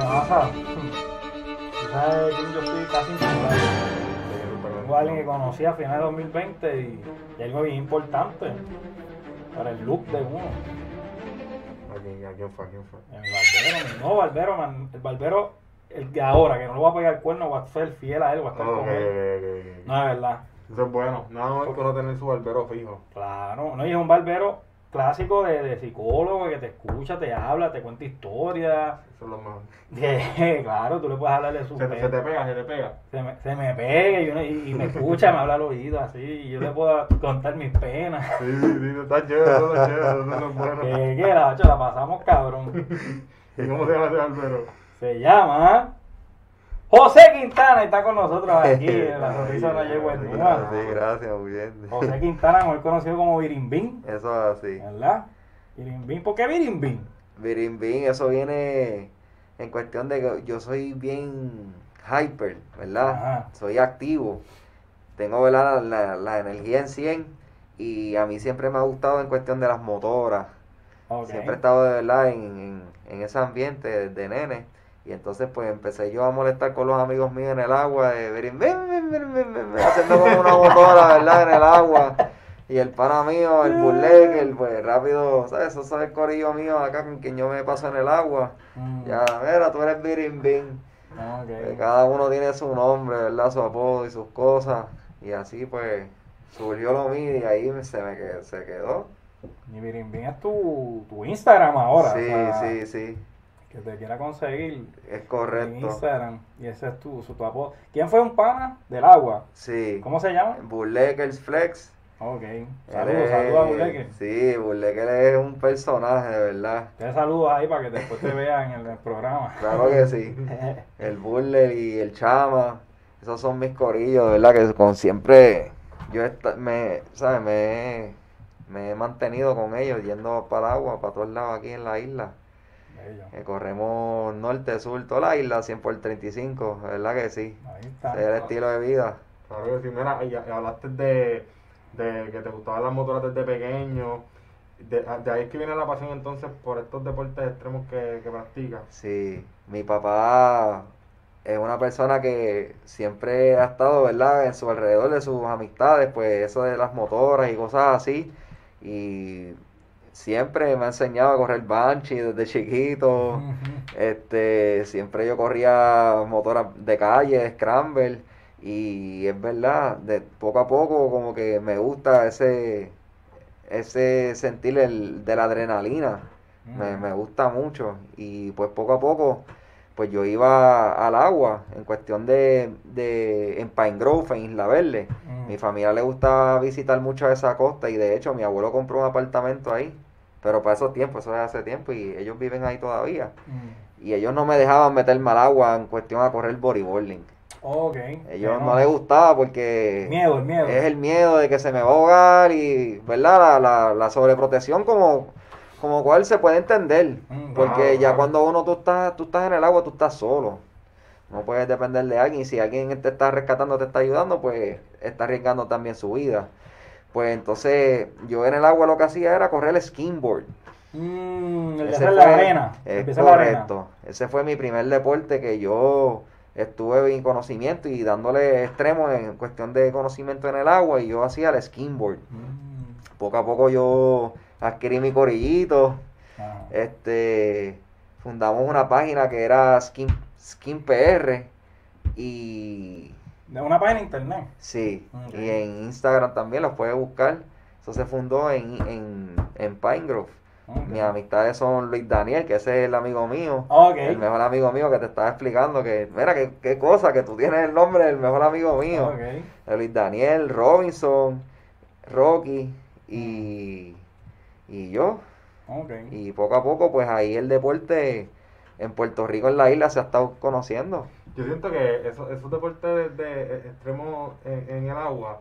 Tú sabes quién yo estoy casi insegurar. Tengo a alguien que conocí a finales de 2020 y, y algo bien importante para el look de uno. ¿A quién, fue? ¿A quién fue? El barbero, no, barbero, man, el barbero, el de ahora, que no lo va a pegar el cuerno, va a ser fiel a él, va a estar Ok, con él. No, es verdad. Eso es bueno. Nada más que uno tener su barbero fijo. Claro, no, y es un barbero clásico de, de psicólogo que te escucha, te habla, te cuenta historias. Eso es lo. Que, claro, tú le puedes hablar de su Se, se te pega, se te pega. se me, se me pega y, uno- y- y me escucha, me habla al oído así, y yo le puedo contar mis penas. Sí, sí, está chévere, está chévere, eso es bueno. Que, que la, la pasamos cabrón. ¿Y cómo se llama ese barbero? Se llama José Quintana, está con nosotros aquí en la sonrisa no llegó Gracias. Sí, gracias, muy bien. José Quintana, mejor conocido como Birimbín, Eso es así. ¿verdad? Birimbín, ¿por qué Birimbín? Birimbín, eso viene en cuestión de que yo soy bien hyper, ¿verdad? Ajá. Soy activo. Tengo ¿verdad? La, la energía en 100 y a mí siempre me ha gustado en cuestión de las motoras. Ok. Siempre he estado de verdad en, en, en ese ambiente desde nene. Y entonces pues empecé yo a molestar con los amigos míos en el agua, de ven, ven, haciendo como una motora, ¿verdad? En el agua. Y el pana mío, el burleque, pues rápido, ¿sabes? Eso es el corillo mío acá con quien yo me paso en el agua. Mm, Ya, mira, tú eres birimbín. ok. Eh, Cada uno tiene su nombre, ¿verdad? Su apodo y sus cosas. Y así pues surgió lo mío y ahí se me quedó, se quedó. Y Birimbín es tu, tu Instagram ahora. Sí, o sea, sí, sí. Que te quiera conseguir Es en correcto. Instagram. Y ese es tu, su, tu apodo. ¿Quién fue un pana del agua? Sí. ¿Cómo se llama? Burlekers Flex. Ok. Saludos, saludos a Burleque. Sí, Burleker es un personaje, de verdad. Te saludos ahí para que después te vean en el, programa. Claro que sí. El Burler y el Chama, esos son mis corillos, de verdad, que con siempre yo esta- me, ¿sabes? Me, me he mantenido con ellos yendo para el agua, para todos lados aquí en la isla. Bello. Que corremos norte, sur, toda la isla, 100 por 35, de verdad que sí. Ahí está. Es el estilo de vida. Claro que sí, mira, y, y hablaste de, de que te gustaban las motoras desde pequeño. De, de ahí es que viene la pasión entonces por estos deportes extremos que, que practicas. Sí, mi papá es una persona que siempre ha estado, ¿verdad? En su alrededor de sus amistades, pues eso de las motoras y cosas así. Y siempre me ha enseñado a correr banshee desde chiquito. Este, siempre yo corría motoras de calle, scramble. Y es verdad, de poco a poco como que me gusta ese, ese sentir el, de la adrenalina. Me, me gusta mucho y pues poco a poco pues yo iba al agua en cuestión de, de en Pine Grove, en Isla Verde. Mi familia le gusta visitar mucho esa costa y de hecho mi abuelo compró un apartamento ahí, pero para esos tiempos, eso es hace tiempo y ellos viven ahí todavía. Mm. Y ellos no me dejaban meterme al agua en cuestión a correr bodyboarding. Ok. Ellos Que no les gustaba porque Miedo, el miedo. es el miedo de que se me va a ahogar y, ¿verdad? La, la, la sobreprotección como, como cual se puede entender. Mm, Porque claro, ya claro. cuando uno tú estás, tú estás en el agua, tú estás solo. No puedes depender de alguien. Si alguien te está rescatando, te está ayudando, pues está arriesgando también su vida. Pues entonces yo en el agua lo que hacía era correr el skimboard. Mm, el Ese la arena. Es Empieza la arena. correcto. Ese fue mi primer deporte que yo estuve en conocimiento y dándole extremo en cuestión de conocimiento en el agua y yo hacía el skimboard. Mm. Poco a poco yo adquirí mi corillito. Este, fundamos una página que era Skin, Skin PR y De una página de internet. sí, y en Instagram también los puedes buscar. Eso se fundó en, en, en Pine Grove. Mis amistades son Luis Daniel, que ese es el amigo mío. Ok. El mejor amigo mío que te estaba explicando que, mira, qué, qué cosa, que tú tienes el nombre del mejor amigo mío. Ok. El Luis Daniel, Robinson, Rocky y, y yo. Y poco a poco, pues ahí el deporte en Puerto Rico, en la isla, se ha estado conociendo. Yo siento que eso- esos deportes de, de extremos en, en el agua,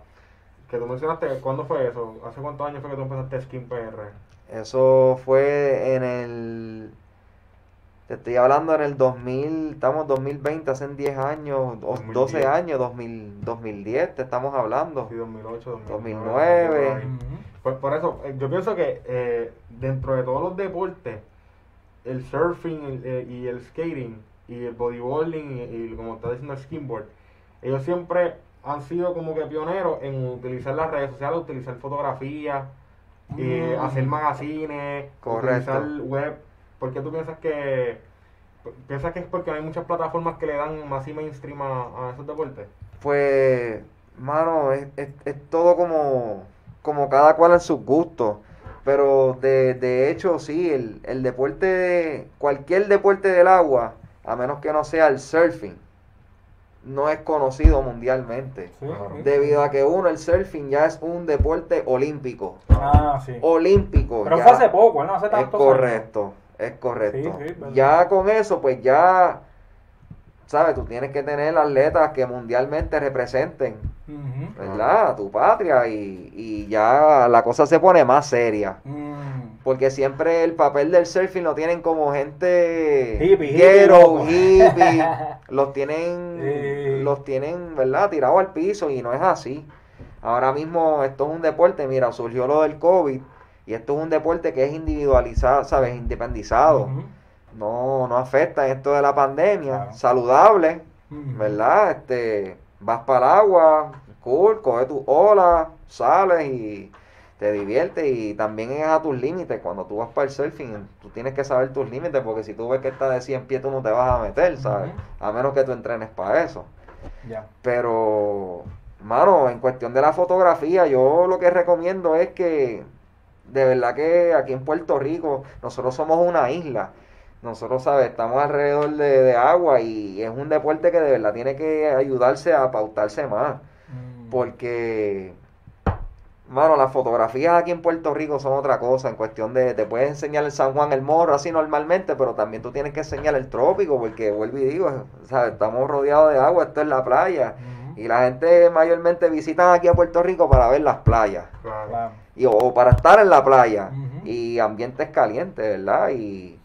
que tú mencionaste, ¿cuándo fue eso? ¿Hace cuántos años fue que tú empezaste Skin PR? Eso fue en el... Te estoy hablando en el 2000, estamos 2020, hace 10 años, o 2010. 12 años, 2000, 2010, te estamos hablando. Sí, 2008, 2009. por ahí. Ujú. Por, por eso, eh, yo pienso que eh, dentro de todos los deportes, el surfing el, eh, y el skating y el bodyboarding y, y como está diciendo el skimboard, ellos siempre han sido como que pioneros en utilizar las redes sociales, utilizar fotografías, eh, Mm. hacer magazines, Correcto. utilizar web. ¿Por qué tú piensas que piensas que es porque hay muchas plataformas que le dan más y mainstream a, a esos deportes? Pues, mano, es, es- es todo como, como cada cual en sus gustos. Pero de, de hecho, sí, el, el deporte, de- cualquier deporte del agua, a menos que no sea el surfing, no es conocido mundialmente. Sí, sí. Debido a que uno, el surfing ya es un deporte olímpico. Ah, sí. Olímpico. Pero ya. fue hace poco, no hace Es tanto. correcto, es correcto. Sí, sí, verdad. ya con eso, pues ya, ¿sabes? Tú tienes que tener atletas que mundialmente representen, ¿verdad? A tu patria y, y ya la cosa se pone más seria. Mm. Porque siempre el papel del surfing lo tienen como gente Hippie, hippie, ghetto, hippie. los tienen, Sí. los tienen, ¿verdad? Tirados al piso y no es así. Ahora mismo esto es un deporte, mira, surgió lo del COVID y esto es un deporte que es individualizado, ¿sabes? Independizado. No, no afecta esto de la pandemia. Claro. Saludable. ¿verdad? Este, vas para el agua, cool, coge tu ola, sales y te diviertes y también es a tus límites. Cuando tú vas para el surfing, tú tienes que saber tus límites porque si tú ves que está de 100 pies, tú no te vas a meter, ¿sabes? A menos que tú entrenes para eso. Ya. Pero, mano, en cuestión de la fotografía, yo lo que recomiendo es que, de verdad que aquí en Puerto Rico, nosotros somos una isla. Nosotros, ¿sabes? Estamos alrededor de, de agua y es un deporte que de verdad tiene que ayudarse a pautarse más. Mm. Porque, mano, las fotografías aquí en Puerto Rico son otra cosa. En cuestión de, te puedes enseñar el San Juan, el Morro, así normalmente, pero también tú tienes que enseñar el trópico, porque vuelvo y digo, ¿sabes? Estamos rodeados de agua, esto es la playa. Y la gente mayormente visitan aquí a Puerto Rico para ver las playas. Claro. Y, o para estar en la playa. Ujú. Y ambientes calientes, ¿verdad? Y,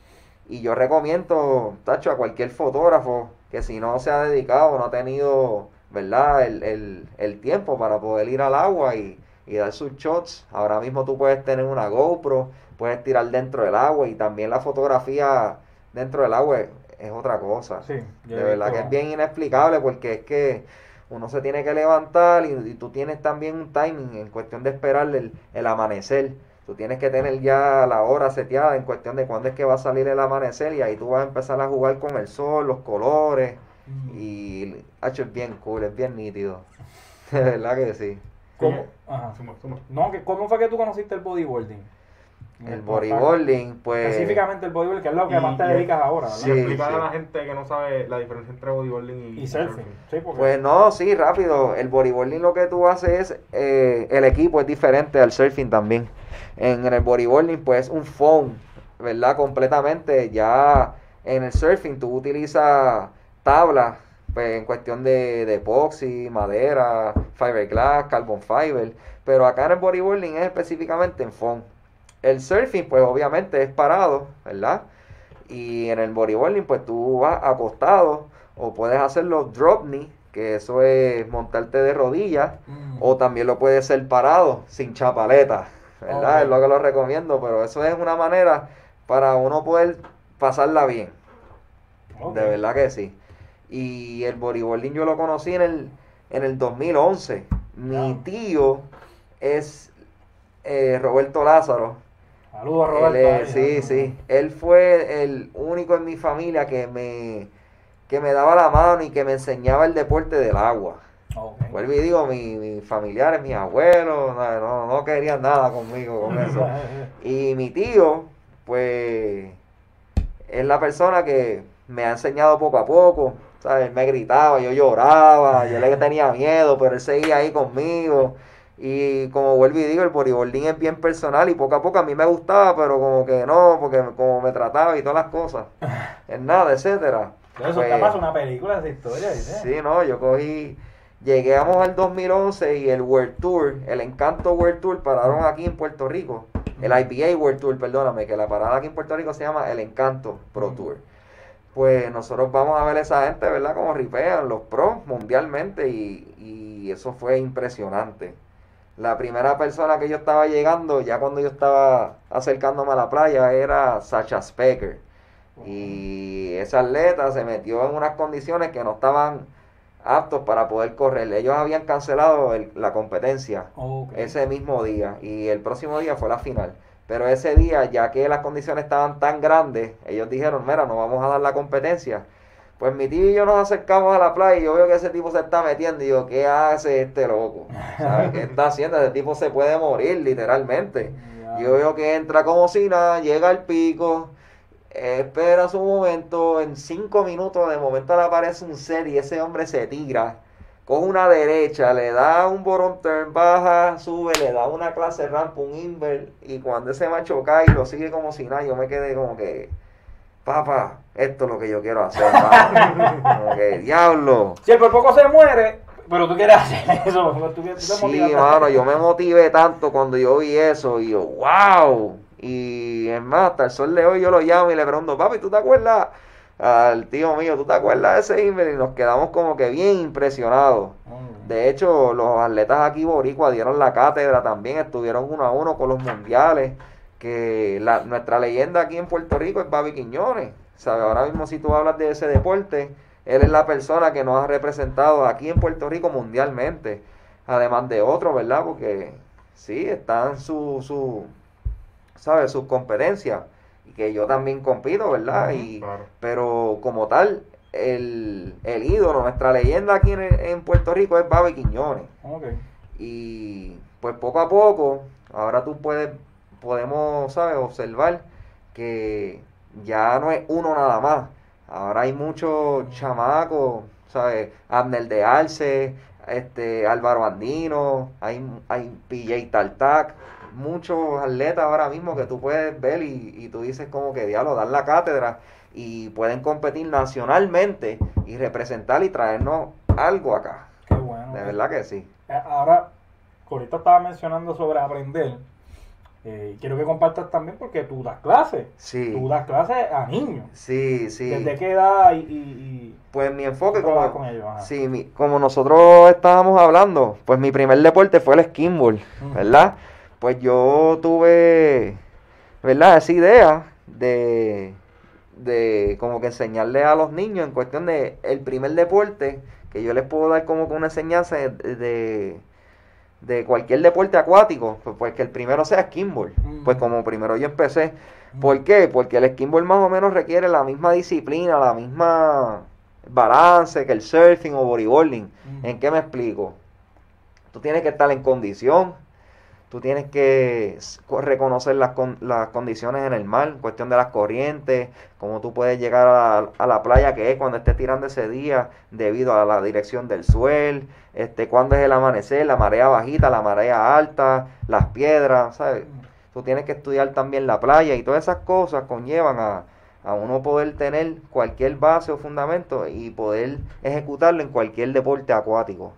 y yo recomiendo, Tacho, a cualquier fotógrafo que si no se ha dedicado, no ha tenido, ¿verdad? El, el, el tiempo para poder ir al agua y, y dar sus shots. Ahora mismo tú puedes tener una GoPro, puedes tirar dentro del agua y también la fotografía dentro del agua es, otra cosa. Sí, De verdad que es bien inexplicable porque es que uno se tiene que levantar y, y tú tienes también un timing en cuestión de esperar el, el amanecer. Tú tienes que tener ya la hora seteada en cuestión de cuándo es que va a salir el amanecer y ahí tú vas a empezar a jugar con el sol, los colores Ujú. y hacho, es bien cool, es bien nítido. De verdad que sí. ¿Cómo? Ajá. Suma, suma. No, que ¿cómo fue que tú conociste el bodyboarding? El bodyboarding, pues... Específicamente el bodyboarding, que es lo que Y- más te y- dedicas ahora, ¿verdad? Sí, explicar sí. a la gente que no sabe la diferencia entre bodyboarding y, Y surfing, sí, porque... Pues no, sí, rápido. El bodyboarding lo que tú haces es, eh, el equipo es diferente al surfing también. En, el bodyboarding pues es un foam, ¿verdad? Completamente. Ya en el surfing tú utilizas tablas, pues en cuestión de, de epoxy, madera, fiberglass, carbon fiber. Pero acá en el bodyboarding es específicamente en foam. El surfing pues obviamente es parado, ¿verdad? Y en el bodyboarding, pues tú vas acostado o puedes hacerlo drop knee, que eso es montarte de rodillas, Mm. o también lo puedes hacer parado, sin chapaleta, ¿verdad? Es lo que lo recomiendo, pero eso es una manera para uno poder pasarla bien, de verdad que sí. Y el bodyboarding yo lo conocí en el, en el 2011. Mi tío es eh, Roberto Lázaro, Saludos, él Roberto. ahí, sí, sí. Él fue el único en mi familia que me, que me daba la mano y que me enseñaba el deporte del agua. Ok. Vuelvo y digo, mi- mis familiares, mis abuelos, no, no, no querían nada conmigo con eso. Y mi tío, pues, es la persona que me ha enseñado poco a poco. ¿Sabes? Él me gritaba, yo lloraba, yo le tenía miedo, pero él seguía ahí conmigo. Y como vuelvo y digo, el bodyboarding es bien personal y poco a poco a mí me gustaba, pero como que no, porque como me trataba y todas las cosas. En nada, etcétera. Eso Pues, te pasa una película esa historia, ¿viste? Sí, no, yo cogí, llegamos al 2011 y el World Tour, el Encanto World Tour pararon aquí en Puerto Rico, el IBA World Tour, perdóname, que la parada aquí en Puerto Rico se llama el Encanto Pro. Tour. Pues nosotros vamos a ver a esa gente, ¿verdad? Como ripean los pros mundialmente y, y eso fue impresionante. La primera persona que yo estaba llegando, ya cuando yo estaba acercándome a la playa, era Sacha Specker. Y ese atleta se metió en unas condiciones que no estaban aptos para poder correr. Ellos habían cancelado el- la competencia ese mismo día y el próximo día fue la final. Pero ese día, ya que las condiciones estaban tan grandes, ellos dijeron, mira, no vamos a dar la competencia. Pues mi tío y yo nos acercamos a la playa y yo veo que ese tipo se está metiendo y digo, ¿qué hace este loco? ¿Sabes qué está haciendo? Ese tipo se puede morir literalmente. Yo veo que entra como si nada, llega al pico, espera su momento, en cinco minutos de momento le aparece un set y ese hombre se tira, coge una derecha, le da un bottom turn, baja, sube, le da una clase ramp, un invert, y cuando ese macho cae y lo sigue como si nada, yo me quedé como que, papá, esto es lo que yo quiero hacer, mano". como que, diablo. Si el por poco se muere, pero tú quieres hacer eso, tú, tú te Sí, mano, yo me motivé tanto cuando yo vi eso y yo, wow. Y es más, hasta el sol de hoy yo lo llamo y le pregunto, papi, ¿tú te acuerdas? Al tío mío, ¿tú te acuerdas de ese email? Y nos quedamos como que bien impresionados. Mm. De hecho, los atletas aquí boricua dieron la cátedra también, estuvieron uno a uno con los mundiales. Que la, nuestra leyenda aquí en Puerto Rico es Babi Quiñones. ¿Sabe? Ahora mismo si tú hablas de ese deporte, él es la persona que nos ha representado aquí en Puerto Rico mundialmente. Además de otros, ¿verdad? Porque sí, están su, su ¿sabes? Sus competencias. Que yo también compito, ¿verdad? Y, Claro. pero como tal, el, el ídolo, nuestra leyenda aquí en, en Puerto Rico es Babi Quiñones. Ok. Y pues poco a poco, ahora tú puedes, podemos, ¿sabes? Observar que ya no es uno nada más. Ahora hay muchos chamacos, ¿sabes? Abner de Arce, este, Álvaro Andino, hay, hay PJ Tartac, muchos atletas ahora mismo que tú puedes ver y, y tú dices como que diablo, dar la cátedra y pueden competir nacionalmente y representar y traernos algo acá. Qué bueno. De verdad que sí. Eh, Ahora, ahorita estaba mencionando sobre aprender. Eh, quiero que compartas también porque tú das clases. Sí. Tú das clases a niños. Sí, sí. ¿Desde qué edad y, y, y Pues mi enfoque como, con ellos? Sí, mi- como nosotros estábamos hablando, pues mi primer deporte fue el skimboard, Ujú. ¿verdad? Pues yo tuve, ¿verdad? Esa idea de, de como que enseñarle a los niños en cuestión de el primer deporte que yo les puedo dar como que una enseñanza de, de, de cualquier deporte acuático, pues, pues que el primero sea skimboard, Ujú. pues como primero yo empecé. ¿Por qué? Porque el skimboard más o menos requiere la misma disciplina, la misma balance que el surfing o bodyboarding. Ujú. ¿En qué me explico? Tú tienes que estar en condición, tú tienes que reconocer las, con- las condiciones en el mar, cuestión de las corrientes, cómo tú puedes llegar a, a la playa que es cuando estés tirando ese día debido a la dirección del suelo, este, cuándo es el amanecer, la marea bajita, la marea alta, las piedras, ¿sabes? Tú tienes que estudiar también la playa y todas esas cosas conllevan a, a uno poder tener cualquier base o fundamento y poder ejecutarlo en cualquier deporte acuático.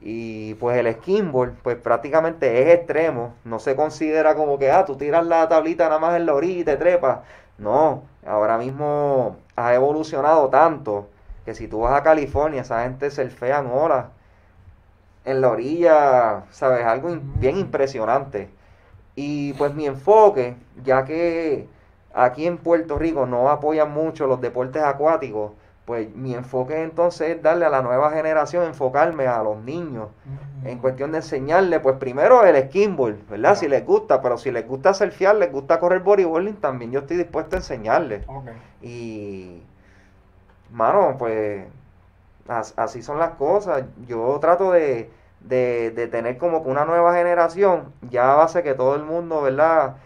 Y pues el skimboard, pues prácticamente es extremo. No se considera como que, ah, tú tiras la tablita nada más en la orilla y te trepas. No, ahora mismo ha evolucionado tanto que si tú vas a California, esa gente surfean olas en la orilla, ¿sabes? Algo bien impresionante. Y pues mi enfoque, ya que aquí en Puerto Rico no apoyan mucho los deportes acuáticos, pues mi enfoque entonces es darle a la nueva generación, enfocarme a los niños en cuestión de enseñarle, pues primero el skimboard, ¿verdad? Si les gusta, pero si les gusta surfear, les gusta correr bodyboarding, también yo estoy dispuesto a enseñarles. Ok. Y, mano, pues as- así son las cosas. Yo trato de, de, de tener como que una nueva generación, ya a base que todo el mundo, ¿verdad?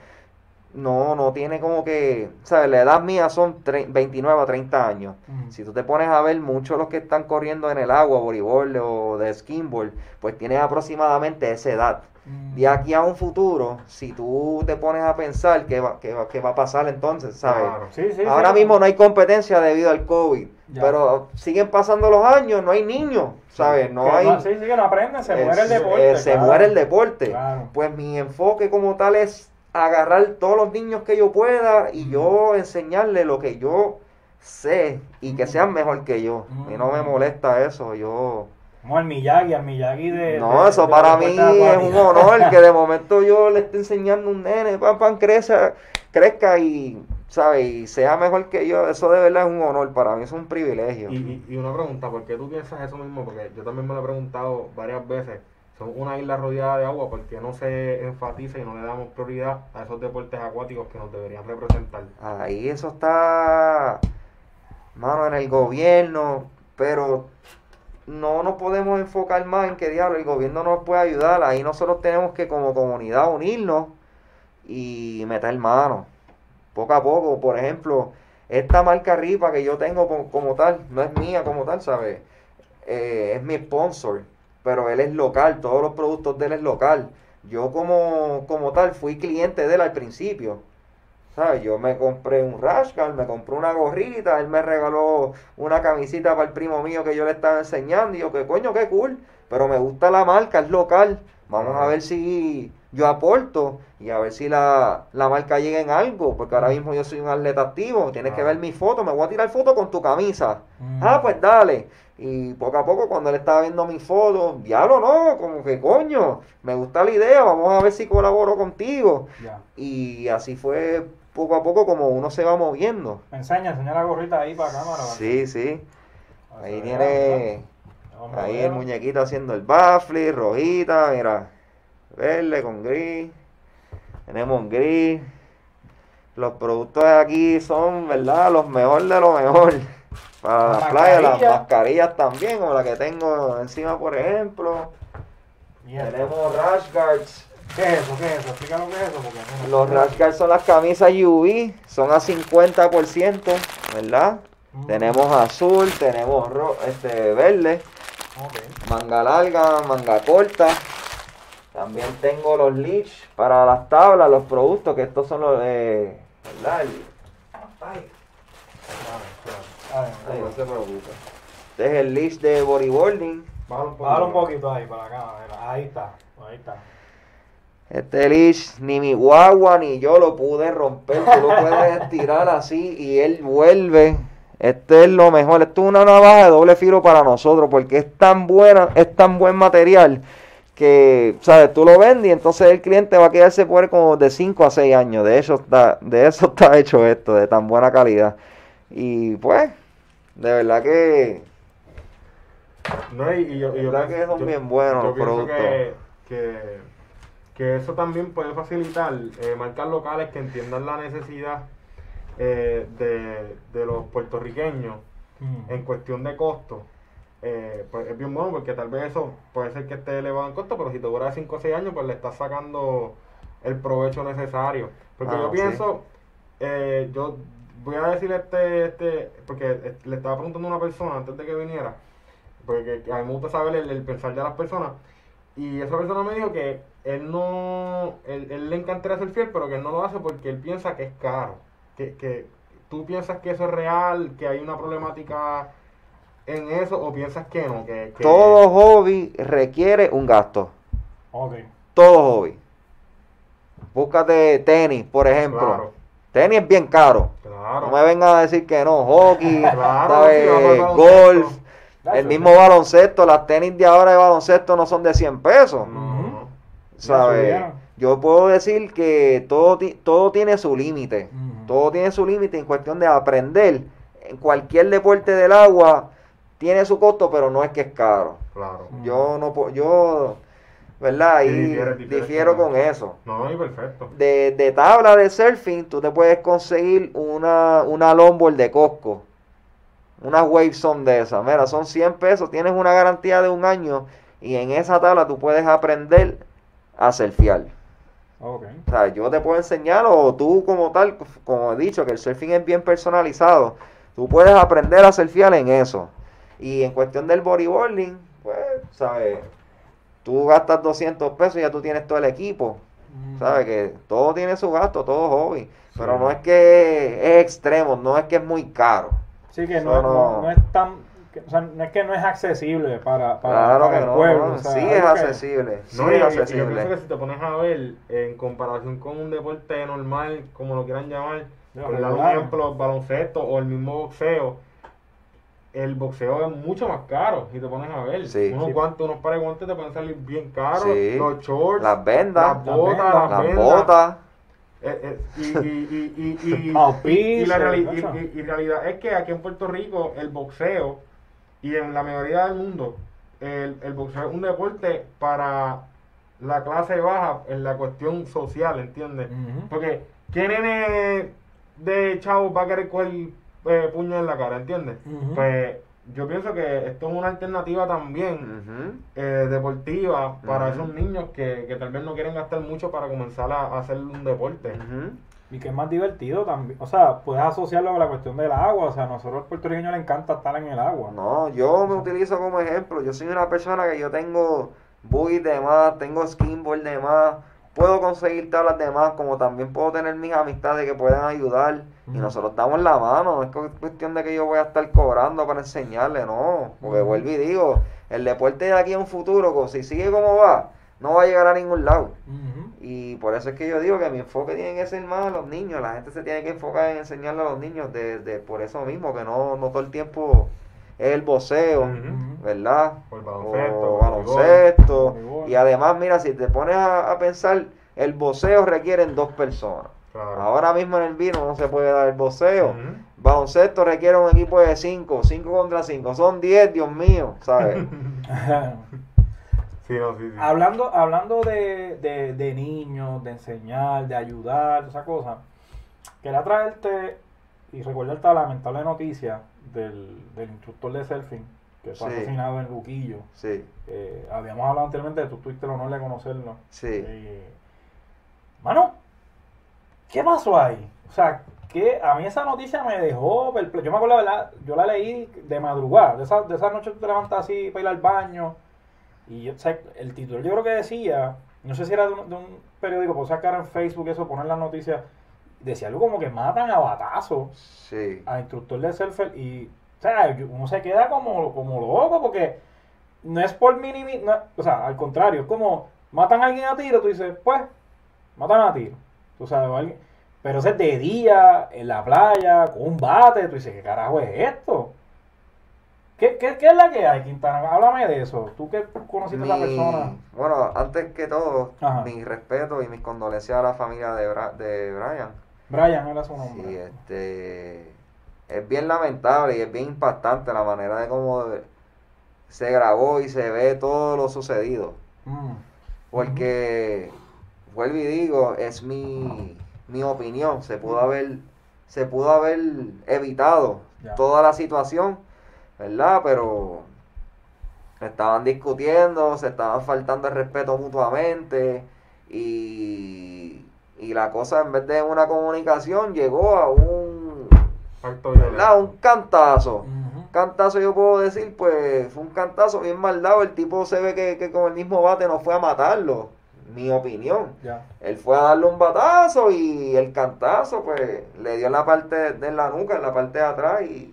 No, no tiene como que, ¿sabes? La edad mía son tre- 29 a 30 años. Si tú te pones a ver muchos los que están corriendo en el agua, bodyboard o de skimboard, pues tienen aproximadamente esa edad. Mm. De aquí a un futuro, si tú te pones a pensar qué va, qué va, qué va a pasar entonces, ¿sabes? Claro. Sí, sí, Ahora sí. mismo no hay competencia debido al COVID, Ya. pero siguen pasando los años, no hay niños, ¿sabes? No Que hay... sí, sí, que no aprenden, se muere el deporte. eh, se claro. muere el deporte. Claro. Pues mi enfoque como tal es agarrar todos los niños que yo pueda y yo enseñarles lo que yo sé y que sean mejor que yo. Y no me molesta eso, yo... Como al Miyagi, al Miyagi de. No, de- eso de para los mí es un honor que de momento yo le esté enseñando a un nene, pam, pam, crezca, crezca y ¿sabes? Y sea mejor que yo, eso de verdad es un honor, para mí es un privilegio. Y, y, y una pregunta, ¿por qué tú piensas eso mismo? Porque yo también me lo he preguntado varias veces. Son una isla rodeada de agua, ¿por qué no se enfatiza y no le damos prioridad a esos deportes acuáticos que nos deberían representar? Ahí eso está, mano, en el gobierno, pero no nos podemos enfocar más en que diablo, el gobierno nos puede ayudar. Ahí nosotros tenemos que como comunidad unirnos y meter mano. Poco a poco, por ejemplo, esta marca Ripa que yo tengo como, como tal, no es mía como tal, ¿sabes? Eh, es mi sponsor, pero él es local, todos los productos de él es local. Yo como, como tal fui cliente de él al principio. ¿Sabes? Yo me compré un Rashgar, me compré una gorrita, él me regaló una camisita para el primo mío que yo le estaba enseñando. Y yo, que coño, qué cool. Pero me gusta la marca, es local. Vamos a ver si yo aporto y a ver si la, la marca llega en algo. Porque ahora mismo yo soy un atleta activo. Tienes que ver mi foto, me voy a tirar foto con tu camisa. Mm. Ah, pues dale. Y poco a poco, cuando él estaba viendo mi foto, diablo, no, como que coño, me gusta la idea, vamos a ver si colaboro contigo. Y así fue poco a poco como uno se va moviendo. Me enseña, enseña la gorrita ahí para cámara. Sí, sí. Ahí tiene, ahí el muñequito haciendo el baffle, rojita, mira, verde con gris. Tenemos gris. Los productos de aquí son, ¿verdad? Los mejores de lo mejor. Para Las las playas, las mascarillas. también, como la que tengo encima, por ejemplo. Tenemos rash guards. ¿Qué es eso? ¿Qué es eso? Explica lo que es eso. Porque no- Los rash guards son las camisas UV, son a 50%, ¿verdad? Mm. Tenemos azul, tenemos ro- este verde, manga larga, manga corta. También tengo los leash para las tablas, los productos, que estos son los de. ¿Verdad? El- Ay, ay, no se preocupe. Este es el leash de bodyboarding. Bájalo un poquito. Bájalo un poquito ahí para mira. Ahí está. Ahí está. Este leash, ni mi guagua ni yo lo pude romper. Tú lo puedes estirar así y él vuelve. Este es lo mejor. Esto es una navaja de doble filo para nosotros porque es tan buena, es tan buen material que, ¿sabes? Tú lo vendes y entonces el cliente va a quedarse por como de 5 a 6 años. De eso está, de eso está hecho esto, de tan buena calidad. Y pues, de verdad que, No, y, y yo, y yo verdad que son yo- bien buenos yo los pienso productos. Que, que, que eso también puede facilitar eh, marcas locales que entiendan la necesidad eh, de, de los puertorriqueños Mm. en cuestión de costo. Eh, pues es bien bueno porque tal vez eso puede ser que esté elevado en costo, pero si te dura 5 o 6 años, pues le estás sacando el provecho necesario. Porque Ah, yo sí. pienso, eh, yo voy a decir este, este, porque eh, le estaba preguntando a una persona antes de que viniera, porque a mí me gusta saber el, el pensar de las personas, y esa persona me dijo que él no, él, él le encantaría ser fiel, pero que él no lo hace porque él piensa que es caro, que, que tú piensas que eso es real, que hay una problemática en eso, o piensas que no, que, que- todo hobby requiere un gasto. Todo hobby. Búscate tenis, por ejemplo. Claro, Tenis es bien caro. claro. No me vengan a decir que no. Hockey, Claro, golf, el mismo baloncesto. Las tenis de ahora de baloncesto no son de 100 pesos. No, no. ¿Sabes? Yo puedo decir que todo, ti- todo tiene su límite. Ujú. Todo tiene su límite en cuestión de aprender. En cualquier deporte del agua tiene su costo, pero no es que es caro. Claro. Yo no puedo, yo, ¿verdad? Difieres difiero con con eso. No, y perfecto. De, de tabla de surfing, tú te puedes conseguir una, una longboard de Costco. Unas Waveson de esas. Mira, son 100 pesos, tienes una garantía de un año y en esa tabla tú puedes aprender a surfear. Ok. O sea, yo te puedo enseñar o tú como tal, como he dicho, que el surfing es bien personalizado. Tú puedes aprender a surfear en eso. Y en cuestión del bodyboarding, pues, ¿sabes? Tú gastas 200 pesos y ya tú tienes todo el equipo. ¿Sabes? Que todo tiene su gasto, todo hobby. Pero no es que es extremo, no es que es muy caro. Sí, que no, no, no- no es tan. que- o sea, no es que no es accesible para, para, Claro para que el no, pueblo. no, o sea, sí es que- accesible, sí No, es y yo pienso accesible. que si te pones a ver, en comparación con un deporte normal, como lo quieran llamar, por dar un ejemplo, baloncesto o el mismo boxeo, el boxeo es mucho más caro, si te pones a ver. Sí. unos Sí. guantes, unos pares de guantes te pueden salir bien caros, Sí. los shorts, Las vendas, las botas, Las las, vendas. botas. Eh, eh, y, y, y, y, y, y la reali- y- y- y realidad es que aquí en Puerto Rico el boxeo y en la mayoría del mundo el, el boxeo es un deporte para la clase baja en la cuestión social, ¿entiendes? Ujú. Porque ¿qué nene de chavo va a querer coger eh, puño en la cara, ¿entiendes? Pues yo pienso que esto es una alternativa también eh, deportiva para esos niños que, que tal vez no quieren gastar mucho para comenzar a, a hacer un deporte. Y que es más divertido también. O sea, puedes asociarlo con la cuestión del agua. O sea, a nosotros al puertorriqueño le encanta estar en el agua. No, yo me utilizo como ejemplo. Yo soy una persona que yo tengo buggy de más, tengo skinboard de más, puedo conseguir tablas de más, como también puedo tener mis amistades que puedan ayudar. Y nosotros damos la mano, no es cu- cuestión de que yo voy a estar cobrando para enseñarle, no. Porque vuelvo y digo, el deporte de aquí a un futuro, si sigue como va, no va a llegar a ningún lado. Y por eso es que yo digo que mi enfoque tiene que ser más a los niños. La gente se tiene que enfocar en enseñarle a los niños de, de- por eso mismo, que no, no todo el tiempo es el voceo, Ujú. ¿verdad? O el baloncesto, O el. Y además, mira, si te pones a, a pensar, el voceo requieren dos personas. Claro. Ahora mismo en el vino no se puede dar el voceo. Ujú. Baloncesto requiere un equipo de cinco, cinco contra cinco. Son 10, Dios mío, ¿sabes? Sí, no, sí, sí. hablando hablando de, de, de niños, de enseñar, de ayudar, esa cosa, quería traerte y recordarte la lamentable noticia del, del instructor de surfing que fue Sí. asesinado en Luquillo. Sí, Eh, habíamos hablado anteriormente, tú tuviste el honor de conocerlo. sí. Eh, mano, ¿qué pasó ahí? O sea, que a mí esa noticia me dejó perplejo. Yo me acuerdo, ¿verdad? Yo la leí de madrugada, de esa, de esa noche tú te levantas así para ir al baño. Y yo, o sea, el título yo creo que decía, no sé si era de un, de un periódico, puedo sacar en Facebook eso, poner las noticias, decía algo como que matan a batazo Sí. a instructor de surfer y, o sea, uno se queda como, como loco porque no es por minimizar, o sea, al contrario, es como matan a alguien a tiro, tú dices, pues, matan a tiro, tú sabes, alguien- pero ese es de día, en la playa, con un bate, tú dices, ¿qué carajo es esto? ¿Qué, qué, qué es la que hay, Quintana? Háblame de eso, tú que conociste a esa Mi- persona. Bueno, antes que todo, Ajá. mi respeto y mis condolencias a la familia de, Bra- de Brian. Brian era su nombre. Sí, este, es bien lamentable y es bien impactante la manera de cómo se grabó y se ve todo lo sucedido. Mm. Porque, vuelvo y digo, es mi, mi opinión. Se pudo haber, se pudo haber evitado toda la situación, ¿verdad? Pero estaban discutiendo, se estaban faltando el respeto mutuamente y, y la cosa en vez de una comunicación llegó a un, ¿verdad? un cantazo Ujú. cantazo yo puedo decir, pues fue un cantazo bien mal dado. El tipo se ve que, que con el mismo bate no fue a matarlo, mi opinión. Él fue a darle un batazo y el cantazo, pues le dio en la parte de la nuca, en la parte de atrás. Y,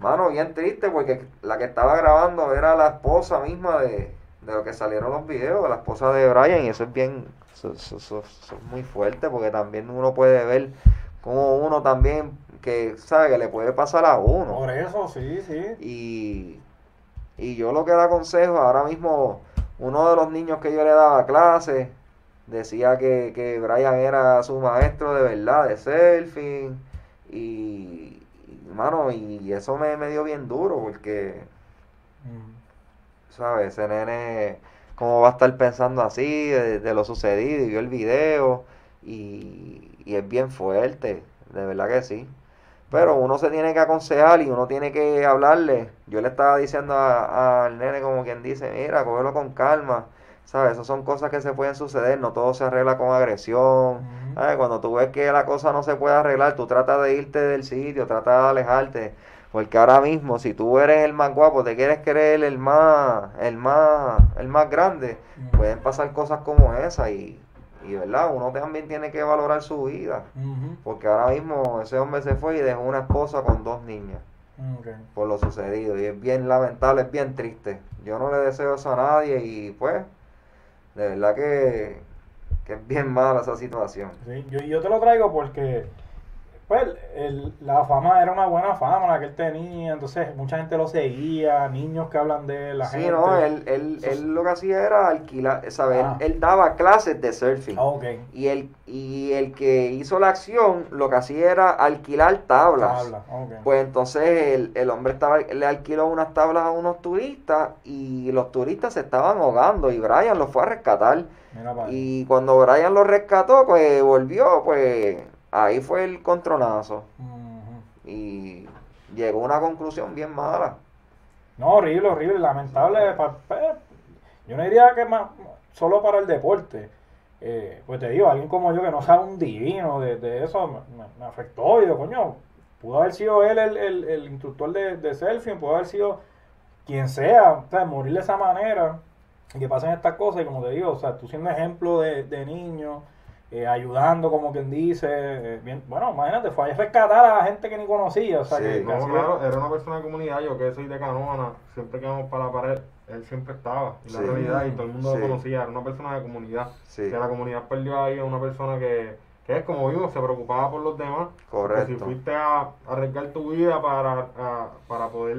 mano, bien triste porque la que estaba grabando era la esposa misma de, de lo que salieron los videos, la esposa de Brian. Y eso es bien, eso, eso- eso- eso es muy fuerte porque también uno puede ver como uno también, que sabe que le puede pasar a uno. Por eso, sí, sí. Y, y yo lo que le aconsejo, ahora mismo uno de los niños que yo le daba clase decía que, que Brian era su maestro de verdad, de surfing. Y, y, mano, y eso me, me dio bien duro porque, Mm. ¿sabes? Ese nene, ¿cómo va a estar pensando así de, de lo sucedido? Y vio el video y, y es bien fuerte, de verdad que sí. Pero uno se tiene que aconsejar y uno tiene que hablarle. Yo le estaba diciendo a- al nene como quien dice, mira, cógelo con calma. ¿Sabes? Esas son cosas que se pueden suceder, no todo se arregla con agresión. ¿Sabes? Cuando tú ves que la cosa no se puede arreglar, tú tratas de irte del sitio, tratas de alejarte. Porque ahora mismo, si tú eres el más guapo, te quieres creer el más, el más, el más grande, Ujú. pueden pasar cosas como esa y, y verdad, uno también tiene que valorar su vida. Porque ahora mismo ese hombre se fue y dejó una esposa con dos niñas por lo sucedido. Y es bien lamentable, es bien triste. Yo no le deseo eso a nadie y pues, de verdad que, que es bien mala esa situación. Sí, yo, yo te lo traigo porque pues el- la fama era una buena fama la que él tenía, entonces mucha gente lo seguía, niños que hablan de él, la Sí, gente. no, él, él, él lo que hacía era alquilar, ¿sabes? Ah. Él, él daba clases de surfing. Ah, ok. Y el, y el que hizo la acción lo que hacía era alquilar tablas. Habla, ok. Pues entonces el, el hombre estaba, le alquiló unas tablas a unos turistas y los turistas se estaban ahogando y Brian los fue a rescatar. Mira. Y cuando Brian los rescató, pues volvió, pues ahí fue el contronazo. Ujú. Y llegó a una conclusión bien mala. No, horrible, horrible, lamentable. pa- pa- yo no diría que más solo para el deporte. Eh, pues te digo, alguien como yo que no sabe un divino de, de eso, me, afectó. Y yo, coño, pudo haber sido él el, el, el instructor de, de surfing, pudo haber sido quien sea, o sea, morir de esa manera y que pasen estas cosas. Y como te digo, o sea, tú siendo ejemplo de, de niño, eh, ayudando, como quien dice, eh, bien, bueno, imagínate, fue a rescatar a gente que ni conocía. O sea, Sí. que, que No, así claro, era una persona de comunidad, yo que soy de Canoana, siempre que vamos para la pared, él siempre estaba, y la Sí. realidad, y todo el mundo Sí. lo conocía, era una persona de comunidad, Sí, que la comunidad perdió ahí a una persona que, que es como vimos, se preocupaba por los demás, Porque si correcto. fuiste a arriesgar tu vida para, a- para poder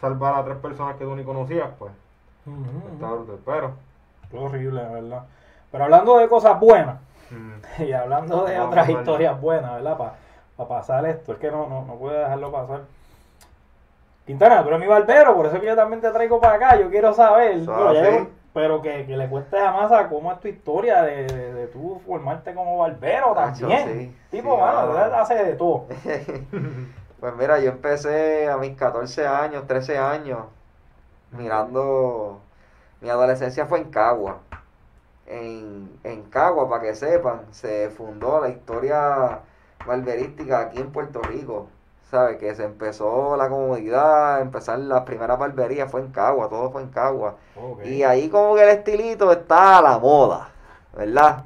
salvar a tres personas que tú ni conocías, pues, Ujú, ujú. está brutal, pero... Qué horrible, de verdad. Pero hablando de cosas buenas mm, y hablando de otras historias buenas, ¿verdad? Para pasar esto, es que no, no, no puedo dejarlo pasar. Quintana, eres mi barbero, por eso que yo también te traigo para acá. Yo quiero saber, pero, ya así. yo- pero que, que le cuentes a Masa cómo es tu historia de, de, de tú formarte como barbero también. sí, tipo, sí, mano, él hace de todo. Pues mira, yo empecé a mis 14 años, 13 años, mirando. Mi adolescencia fue en Cagua. En, en Cagua, para que sepan, se fundó la historia barberística aquí en Puerto Rico. ¿Sabes? Que se empezó la comunidad, empezar las primeras barberías fue en Cagua, todo fue en Cagua. Ok. Y ahí como que el estilito está a la moda, ¿verdad?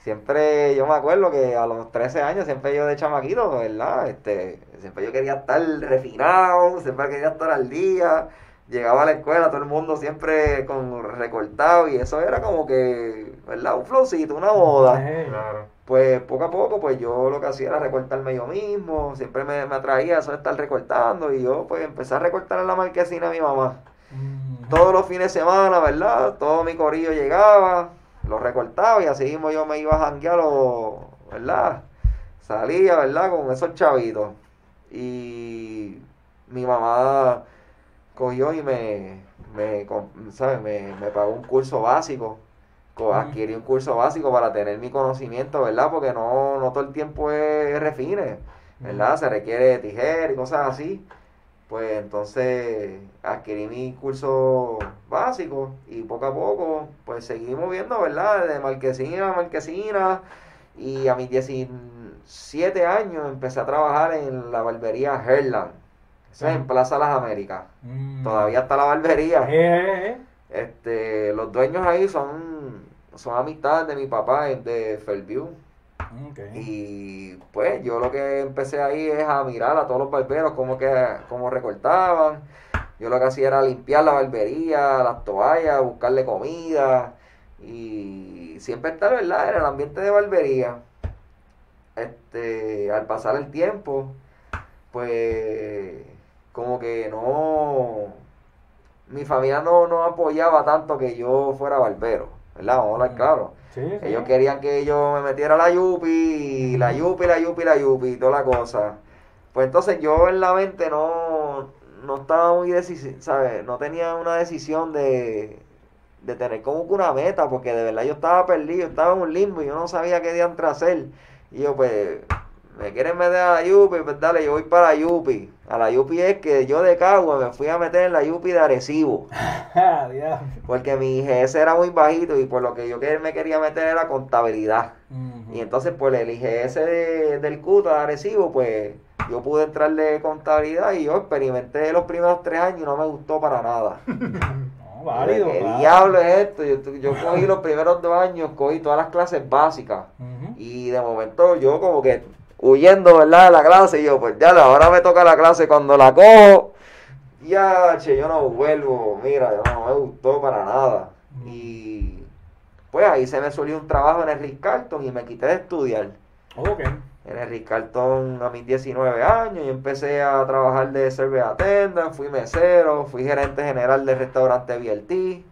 Siempre, yo me acuerdo que a los 13 años, siempre yo de chamaquito, ¿verdad? Este, siempre yo quería estar refinado, siempre quería estar al día. Llegaba a la escuela, todo el mundo siempre con recortado y eso era como que, ¿verdad? Un flowcito, una moda. Claro. Pues poco a poco, pues yo lo que hacía era recortarme yo mismo, siempre me, me atraía eso de estar recortando y yo pues empecé a recortar en la marquesina de mi mamá mm, todos los fines de semana, ¿verdad? Todo mi corillo llegaba, lo recortaba y así mismo yo me iba a janguear, o- ¿verdad? Salía, ¿verdad? Con esos chavitos. Y mi mamá cogió y me, me, ¿sabes? Me, me pagó un curso básico. Adquirí un curso básico para tener mi conocimiento, ¿verdad? Porque no, no todo el tiempo es refine, ¿verdad? Se requiere tijera y cosas así. Pues entonces adquirí mi curso básico y poco a poco pues seguimos viendo, ¿verdad? De marquesina a marquesina y a mis 17 años empecé a trabajar en la barbería Herland. Esa es en. Plaza Las Américas. mm. Todavía está la barbería. Eh, eh, eh. Este, los dueños ahí son, son amistades de mi papá de Fairview. Y pues yo lo que empecé ahí es a mirar a todos los barberos cómo, que, cómo recortaban. Yo lo que hacía era limpiar la barbería, las toallas, buscarle comida y siempre estar, ¿verdad? En el ambiente de barbería. Este, al pasar el tiempo, pues como que no, mi familia no, no apoyaba tanto que yo fuera barbero, ¿verdad? Vamos a hablar claro. Sí, sí. Ellos querían que yo me metiera a la Yupi, y la Yupi, la Yupi, la Yupi, y toda la cosa. Pues entonces yo en la mente no, no estaba muy decisivo, ¿sabes? No tenía una decisión de, de tener como que una meta, porque de verdad yo estaba perdido, estaba en un limbo y yo no sabía qué diantre hacer. Y yo pues, me quieren meter a la Yupi, pues dale, yo voy para la Yupi. A la Yupi es que yo de Cagua me fui a meter en la Yupi de Arecibo. Porque mi GS era muy bajito y por lo que yo me quería meter era contabilidad. Y entonces, pues el IGS de- del CUTA de Arecibo, pues yo pude entrar de contabilidad y yo experimenté los primeros tres años y no me gustó para nada. No, válido. ¿Qué diablo es esto? Yo, yo cogí los primeros dos años, cogí todas las clases básicas y de momento yo como que huyendo, ¿verdad? De la clase y yo, pues ya, ahora me toca la clase cuando la cojo. Ya, che, yo no vuelvo, mira, no me gustó para nada. Y pues ahí se me surgió un trabajo en el Ritz Carlton y me quité de estudiar. Ok. en el Ritz-Carlton a mis 19 años. Yo empecé a trabajar de service attendant, fui mesero, fui gerente general del restaurante BLT,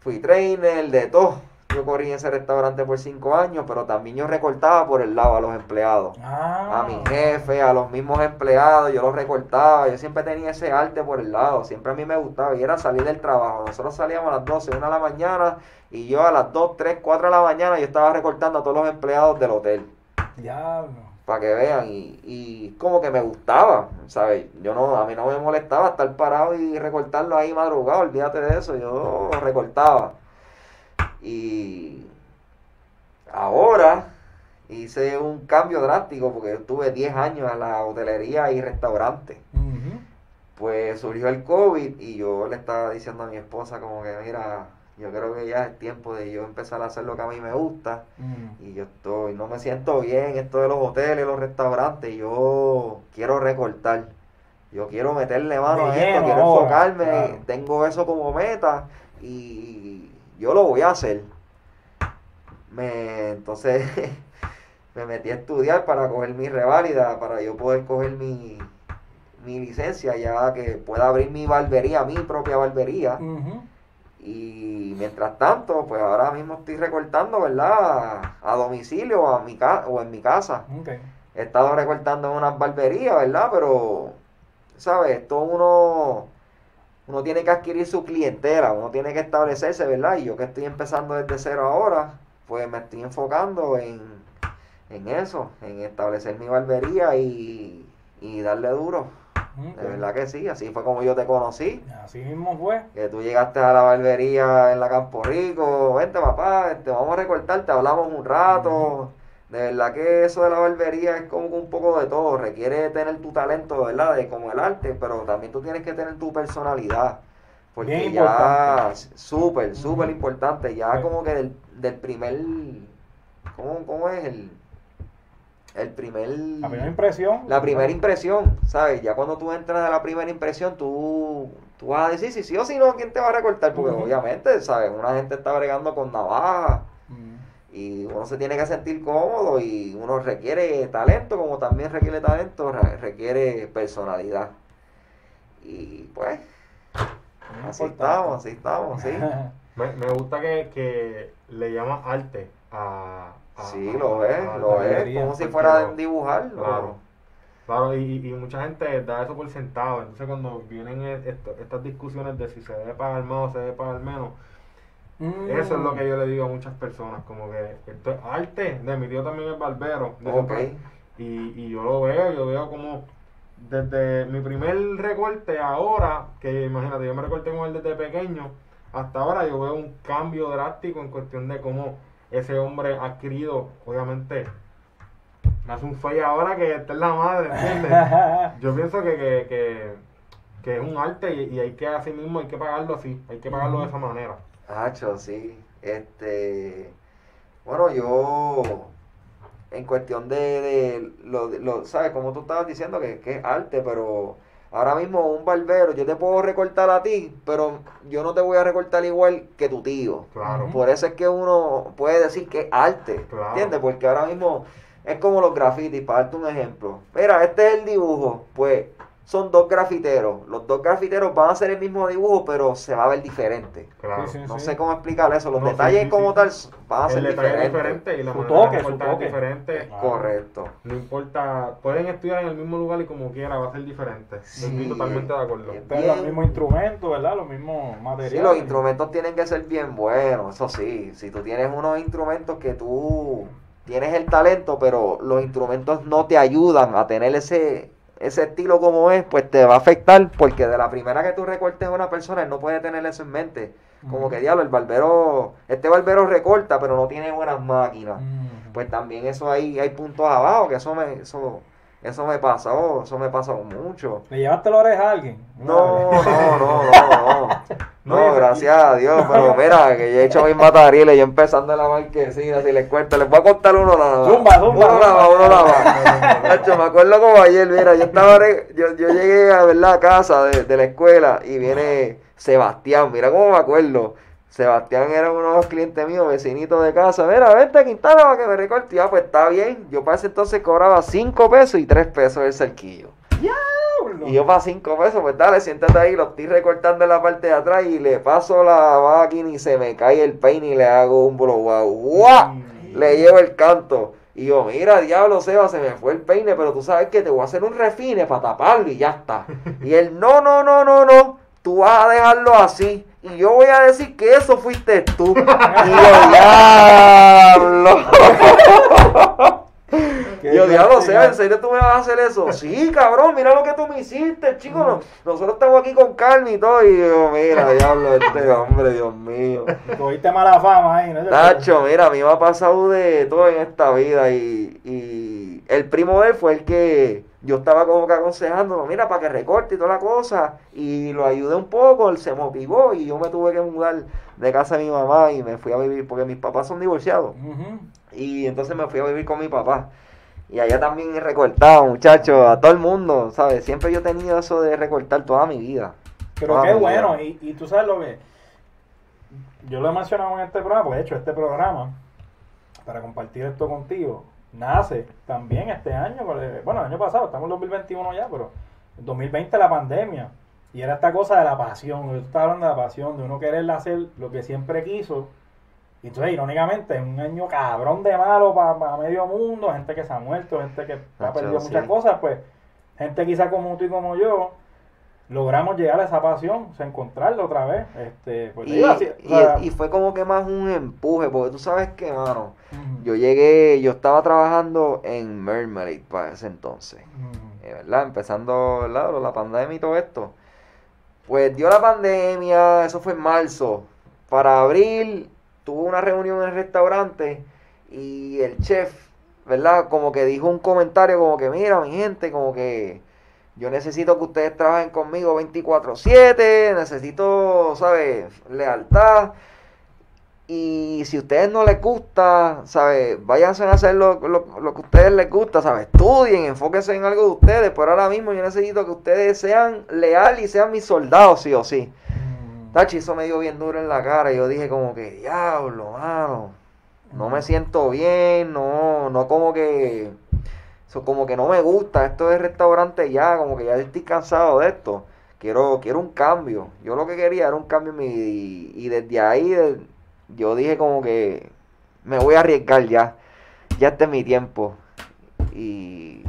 fui trainer, de todo. Yo corrí en ese restaurante por 5 años, pero también yo recortaba por el lado a los empleados. Ah. A mi jefe, a los mismos empleados, yo los recortaba. Yo siempre tenía ese arte por el lado. Siempre a mí me gustaba y era salir del trabajo. Nosotros salíamos a las 12, 1 de la mañana y yo a las 2, 3, 4 de la mañana yo estaba recortando a todos los empleados del hotel Diablo. para que vean y, y como que me gustaba, ¿sabes? Yo no, a mí no me molestaba estar parado y recortarlo ahí madrugado, olvídate de eso, yo recortaba. Y ahora hice un cambio drástico porque yo estuve 10 años en la hotelería y restaurante. Pues surgió el COVID y yo le estaba diciendo a mi esposa como que mira, yo creo que ya es tiempo de yo empezar a hacer lo que a mí me gusta. Mm. Y yo estoy, no me siento bien esto de los hoteles, los restaurantes. Yo quiero recortar. Yo quiero meterle mano a esto, quiero ahora, enfocarme. claro. Tengo eso como meta y yo lo voy a hacer. Me, entonces me metí a estudiar para coger mi reválida, para yo poder coger mi, mi licencia, ya que pueda abrir mi barbería, mi propia barbería. Y mientras tanto, pues ahora mismo estoy recortando, ¿verdad? A domicilio a mi ca o en mi casa. He estado recortando en unas barberías, ¿verdad? Pero, ¿sabes? Esto uno, uno tiene que adquirir su clientela, uno tiene que establecerse, ¿verdad? Y yo que estoy empezando desde cero ahora, pues me estoy enfocando en, en eso, en establecer mi barbería y, y darle duro. De verdad que sí, así fue como yo te conocí. Así mismo fue. Que tú llegaste a la barbería en la Campo Rico, vente papá, este, vamos a recortar, te hablamos un rato. De verdad que eso de la barbería es como que un poco de todo, requiere tener tu talento, ¿verdad? De como el arte, pero también tú tienes que tener tu personalidad. Porque Bien ya, súper, súper importante, ya Sí. como que del, del primer, ¿cómo, cómo es? El, el primer... La primera impresión. La primera impresión, ¿sabes? Ya cuando tú entras a la primera impresión, tú, tú vas a decir si sí o si no, quién te va a recortar, porque obviamente, ¿sabes? Una gente está bregando con navajas Mm. y uno se tiene que sentir cómodo y uno requiere talento, como también requiere talento, re- requiere personalidad. Y pues, así estamos, así estamos, sí. Me, me gusta que, que le llamas arte a... a- Sí, a- lo es, a- lo es, como si fuera lo- a dibujarlo. Claro. Claro, y, y mucha gente da eso por sentado. Entonces, cuando vienen e- esto- estas discusiones de si se debe pagar más o se debe pagar menos, Mm. eso es lo que yo le digo a muchas personas. Como que esto es arte. De mi tío también es barbero. de Ok. siempre- Y, y yo lo veo, yo veo como desde mi primer recorte ahora, que imagínate, yo me recorté con él desde pequeño, hasta ahora yo veo un cambio drástico en cuestión de cómo ese hombre ha adquirido, obviamente, me hace un fey ahora que está en la madre, ¿entiendes? Yo pienso que, que, que, que es un arte y, y hay que así mismo, hay que pagarlo así, hay que pagarlo de esa manera. Hacho, sí. Este. Bueno, yo. En cuestión de, de lo, de- lo- ¿sabes? Como tú estabas diciendo que, que es arte, pero ahora mismo un barbero, yo te puedo recortar a ti, pero yo no te voy a recortar igual que tu tío. Claro. Por eso es que uno puede decir que es arte, Claro. ¿entiendes? Porque ahora mismo es como los grafitis, para darte un ejemplo. Mira, este es el dibujo, pues son dos grafiteros. Los dos grafiteros van a hacer el mismo dibujo, pero se va a ver diferente. Claro. Sí, sí. No sé cómo explicar eso. Los No, sí, detalles sí, como sí. tal van a ser El diferentes. diferente y la Su toque, de su es toque. diferente. Claro. Correcto. No importa, pueden estudiar en el mismo lugar y como quiera va a ser diferente. Sí. Estoy totalmente de acuerdo. Pero los mismos instrumentos, ¿verdad? Los mismos Sí, materiales. los instrumentos tienen que ser bien buenos, eso sí. Si tú tienes unos instrumentos que tú tienes el talento, pero los instrumentos no te ayudan a tener ese, ese estilo como es, pues te va a afectar porque de la primera que tú recortes a una persona, él no puede tener eso en mente. Como que diablo, el barbero, este barbero recorta, pero no tiene buenas máquinas. Mm. Pues también eso ahí hay puntos abajo, que eso me, eso, eso me pasó, eso me pasó mucho. ¿Le llevaste la oreja a alguien? No, no, no, no, no. No, gracias a Dios, pero mira, que yo he hecho mis matariles, yo empezando en la marquesina, si les cuento, les voy a contar uno nada más. Zumba, zumba, Uno nada más, uno nada más. Nacho, me acuerdo como ayer, mira, yo estaba, yo, yo llegué a ver la casa de, de la escuela y viene Sebastián, mira cómo me acuerdo. Sebastián era uno de los clientes míos, vecinito de casa. Mira, vente Quintana para que me recorte. Ya, pues está bien. Yo para ese entonces cobraba 5 pesos y 3 pesos el cerquillo. Diablo. Y yo para 5 pesos, pues dale, siéntate ahí, lo estoy recortando en la parte de atrás y le paso la máquina y se me cae el peine y le hago un blowout. ¡Guau! Le llevo el canto. Y yo, mira, diablo, Seba, se me fue el peine, pero tú sabes que te voy a hacer un refine para taparlo y ya está. Y él, no, no, no, no, no, tú vas a dejarlo así. Y yo voy a decir que eso fuiste tú. Y yo, diablo. Yo, diablo, Seba, ¿en serio tú me vas a hacer eso? Sí, cabrón, mira lo que tú me hiciste, chico. no- nosotros estamos aquí con Carmen y todo. Y yo, mira, diablo, este hombre, Dios mío. Cogiste mala fama ahí, ¿no? Nacho, mira, a mí me ha pasado de todo en esta vida y, y el primo de él fue el que yo estaba como que aconsejándolo, mira, para que recorte y toda la cosa y lo ayudé un poco, él se motivó y yo me tuve que mudar de casa de mi mamá y me fui a vivir porque mis papás son divorciados y entonces me fui a vivir con mi papá. Y allá también he recortado, muchachos, a todo el mundo, ¿sabes? Siempre yo he tenido eso de recortar toda mi vida. Pero qué bueno, vida. y, y tú sabes lo que. Yo lo he mencionado en este programa, pues de hecho, este programa, para compartir esto contigo, nace también este año, bueno, el año pasado, estamos en 2021 ya, pero en 2020 la pandemia, y era esta cosa de la pasión, yo estaba hablando de la pasión, de uno querer hacer lo que siempre quiso, y entonces, irónicamente, es un año cabrón de malo para medio mundo, gente que se ha muerto, gente que ha perdido sí. muchas cosas, pues, gente quizá como tú y como yo, logramos llegar a esa pasión, o sea, encontrarla otra vez. Este, pues, Y, así, y- fue como que más un empuje, porque tú sabes que, mano, yo llegué, yo estaba trabajando en Mermaid para ese entonces, eh, ¿verdad? Empezando, ¿verdad? La pandemia y todo esto. Pues dio la pandemia, eso fue en marzo. Para abril tuve una reunión en el restaurante y el chef, ¿verdad? Como que dijo un comentario como que, mira, mi gente, como que yo necesito que ustedes trabajen conmigo 24/7, necesito, ¿sabes? Lealtad. Y si a ustedes no les gusta, ¿sabes? Váyanse a hacer lo, lo, lo que a ustedes les gusta, ¿sabes? Estudien, enfóquense en algo de ustedes. Pero ahora mismo yo necesito que ustedes sean leales y sean mis soldados, sí o sí. ujú. Tachi, eso me dio bien duro en la cara. Y yo dije como que, diablo, mano. No me siento bien, no, no como que... Eso como que no me gusta esto de restaurante ya, como que ya estoy cansado de esto. Quiero, quiero un cambio. Yo lo que quería era un cambio en mi vida. Y, y desde ahí de- yo dije como que me voy a arriesgar ya. Ya este es mi tiempo. Y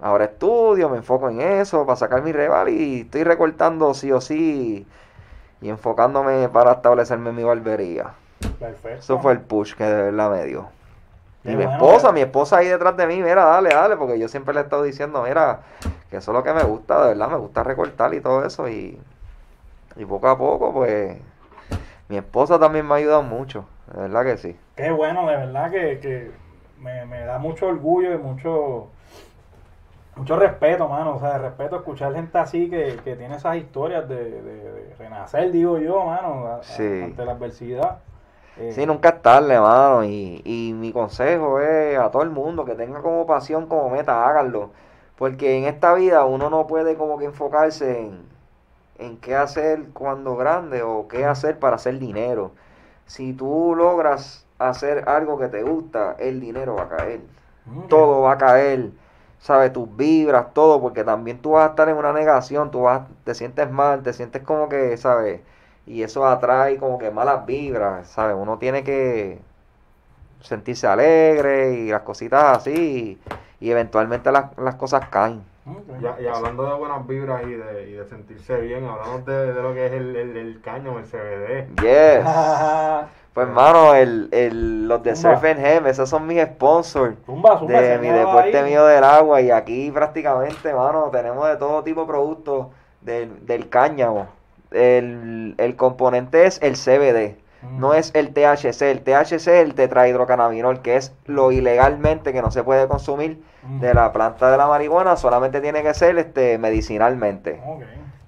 ahora estudio, me enfoco en eso para sacar mi rival y estoy recortando sí o sí y enfocándome para establecerme en mi barbería. Perfecto. Eso fue el push que de verdad me dio. Y mi esposa, mi esposa ahí detrás de mí, mira, dale, dale, porque yo siempre le he estado diciendo, mira, que eso es lo que me gusta, de verdad, me gusta recortar y todo eso. Y, y poco a poco, pues, mi esposa también me ha ayudado mucho, de verdad que sí. Qué bueno, de verdad que, que me, me da mucho orgullo y mucho mucho respeto, mano. O sea, de respeto escuchar gente así que, que tiene esas historias de, de- de renacer, digo yo, mano, a- a- Sí. ante la adversidad. Eh, Sí, nunca es tarde, mano. Y, y mi consejo es a todo el mundo que tenga como pasión, como meta, háganlo. Porque en esta vida uno no puede como que enfocarse en, en qué hacer cuando grande o qué hacer para hacer dinero. Si tú logras hacer algo que te gusta, el dinero va a caer. Todo va a caer. ¿Sabes? Tus vibras, todo, porque también tú vas a estar en una negación, tú vas, te sientes mal, te sientes como que, ¿sabes? Y eso atrae como que malas vibras, ¿sabes? Uno tiene que sentirse alegre y las cositas así, y, y eventualmente las, las cosas caen. Ya- y hablando de buenas vibras y de, y de sentirse bien, hablamos de, de lo que es el, el, el cáñamo, el CBD. Yes. Pues hermano, el, el, los de. Surf and Hem, esos son mis sponsors. Zumba, zumba, de mi deporte ahí. mío del agua y aquí prácticamente, mano, tenemos de todo tipo de productos del, del cáñamo. El, el componente es el CBD, Mm. no es el THC. El THC es el tetrahidrocannabinol, que es lo ilegalmente que no se puede consumir Mm. de la planta de la marihuana, solamente tiene que ser este medicinalmente.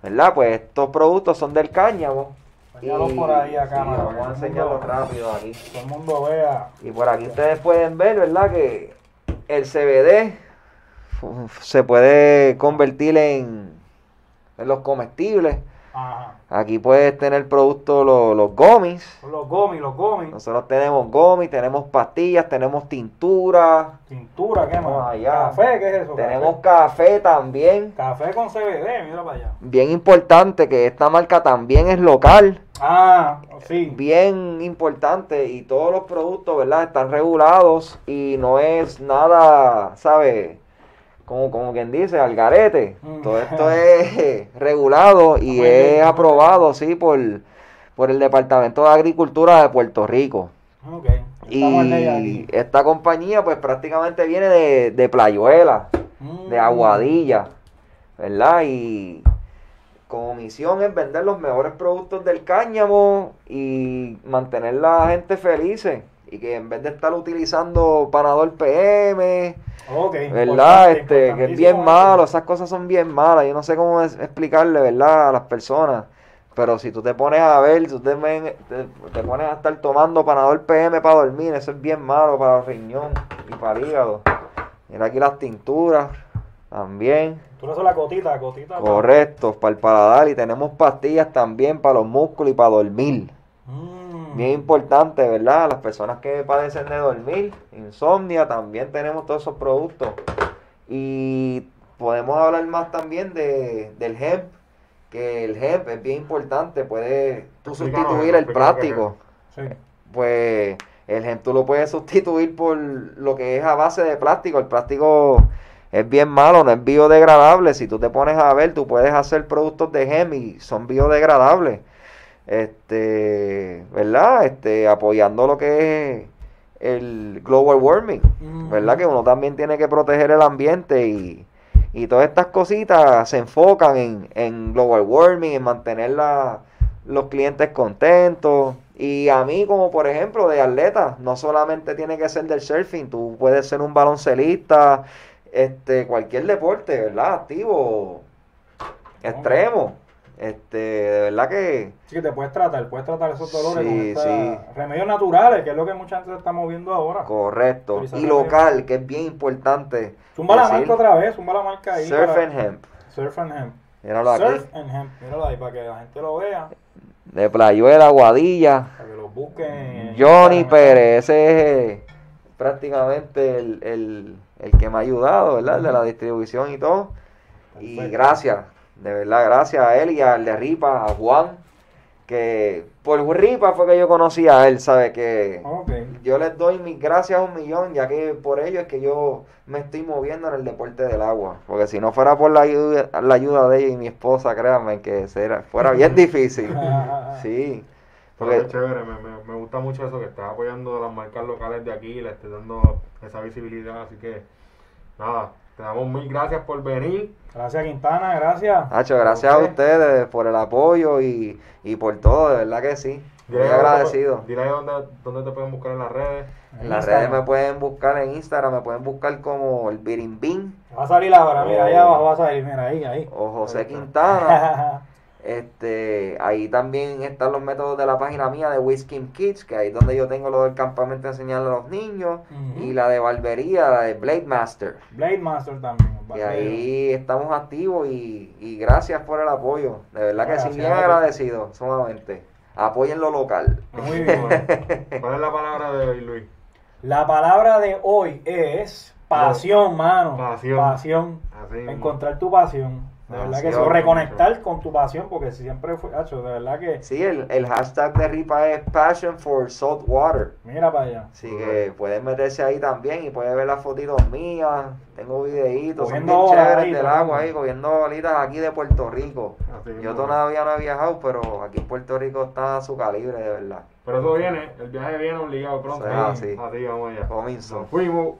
¿Verdad? Pues estos productos son del cáñamo. Enséñalo por ahí a sí, vamos a enseñarlo mundo- rápido aquí. Todo el mundo vea. Y por aquí ustedes pueden ver, ¿verdad? Que el CBD se puede convertir en, en los comestibles. Ajá. Aquí puedes tener productos, los, los gomis. Los gomis, los gomis. Nosotros tenemos gomis, tenemos pastillas, tenemos tintura, Cintura, ¿qué más? allá. Café, ¿qué es eso? tenemos café también. Café, Café con CBD, mira para allá. Bien importante que esta marca también es local. Ah, sí. Bien importante y todos los productos, ¿verdad? Están regulados y no es nada, ¿sabes? Como, como quien dice, al garete. Mm. Todo esto es regulado y Muy es bien. aprobado, sí, por, por el Departamento de Agricultura de Puerto Rico. Ok. Estamos en ella Y esta compañía pues prácticamente viene de, de Playuela, Mm. de Aguadilla, ¿verdad? Y como misión es vender los mejores productos del cáñamo y mantener la gente felices. Y que en vez de estar utilizando Panadol PM. ¿verdad? Este, que es bien malo, esas cosas son bien malas. Yo no sé cómo es- explicarle, ¿verdad? A las personas. Pero si tú te pones a ver, si tú te, te, te pones a estar tomando Panadol PM para dormir, eso es bien malo para el riñón y para el hígado. Mira aquí las tinturas también. Tú le haces la gotita, la gotita. Correcto, para el paladar. Y tenemos pastillas también para los músculos y para dormir. Mm. Bien importante, ¿verdad? Las personas que padecen de dormir, insomnia, también tenemos todos esos productos. Y podemos hablar más también de, del hemp, que el hemp es bien importante, puede tú Explícanos sustituir el plástico. Sí. Pues el hemp tú lo puedes sustituir por lo que es a base de plástico. El plástico es bien malo, no es biodegradable. Si tú te pones a ver, tú puedes hacer productos de hemp y son biodegradables este, ¿verdad? Este, apoyando lo que es el global warming, Mm. ¿verdad? Que uno también tiene que proteger el ambiente y, y todas estas cositas se enfocan en, en global warming, en mantener la- los clientes contentos. Y a mí, como por ejemplo, de atleta, no solamente tiene que ser del surfing, tú puedes ser un baloncelista, este, cualquier deporte, ¿verdad? Activo, extremo. Este, de verdad que Sí, que te puedes tratar, puedes tratar esos dolores con Sí, esta- sí. remedios naturales, que es lo que mucha gente se está moviendo ahora. correcto. Y local, que es bien importante. Zumba la decir, marca otra vez, zumba la marca ahí. Surf para- and Hemp. Surf and Hemp. Míralo aquí. Surf and Hemp, míralo ahí para que la gente lo vea, De Playuela, Guadilla. para que lo busquen. en Johnny. Pérez, ese es eh, prácticamente el, el, el que me ha ayudado, ¿verdad? El de la distribución y todo. Y Perfecto. gracias, de verdad, gracias a él y al de Ripa, a Juan, que por Ripa fue que yo conocí a él, ¿sabe? Que Ok. yo les doy mis gracias a un millón, ya que por ello es que yo me estoy moviendo en el deporte del agua. Porque si no fuera por la ayuda, la ayuda de ella y mi esposa, créanme que será, fuera bien difícil. Sí. Pero Porque, es chévere, me, me, me gusta mucho eso, que estás apoyando a las marcas locales de aquí, le estés dando esa visibilidad, así que nada, te damos mil gracias por venir. Gracias Quintana, gracias. Nacho, gracias a ustedes por el apoyo y, y por todo, de verdad que sí. Muy agradecido. Dile ahí dónde, dónde te pueden buscar en las redes. En las redes me pueden buscar en Instagram, me pueden buscar como el Birimbín Va a salir ahora, mira, ahí Oh. abajo va a salir, mira, ahí, ahí. o José. Quintana. Este, ahí también están los métodos de la página mía de Whisky Kids, que ahí es donde yo tengo lo del campamento de enseñarle a los niños, y la de barbería, la de Blade Master. Blade Master también. Y ahí estamos activos y, y gracias por el apoyo. De verdad que sí, bien agradecido, sumamente. Apoyen lo local. Muy bien. ¿Cuál es la palabra de hoy, Luis? La palabra de hoy es pasión, mano. Pasión. Pasión. Así. Encontrar tu pasión. De verdad que eso, reconectar con tu pasión, porque siempre fue, hacho, de verdad que, Sí, el, el hashtag de Ripa es Passion for Salt Water. mira para allá. Así que pueden meterse ahí también y pueden ver las fotitos mías. Tengo videitos, son bien chéveres ahí, del agua ahí, cogiendo bolitas aquí de Puerto Rico. Así. Yo todavía no he viajado, pero aquí en Puerto Rico está a su calibre, de verdad. Pero eso viene, el viaje viene obligado pronto. Sí, así. así. Así vamos allá. Fuimos.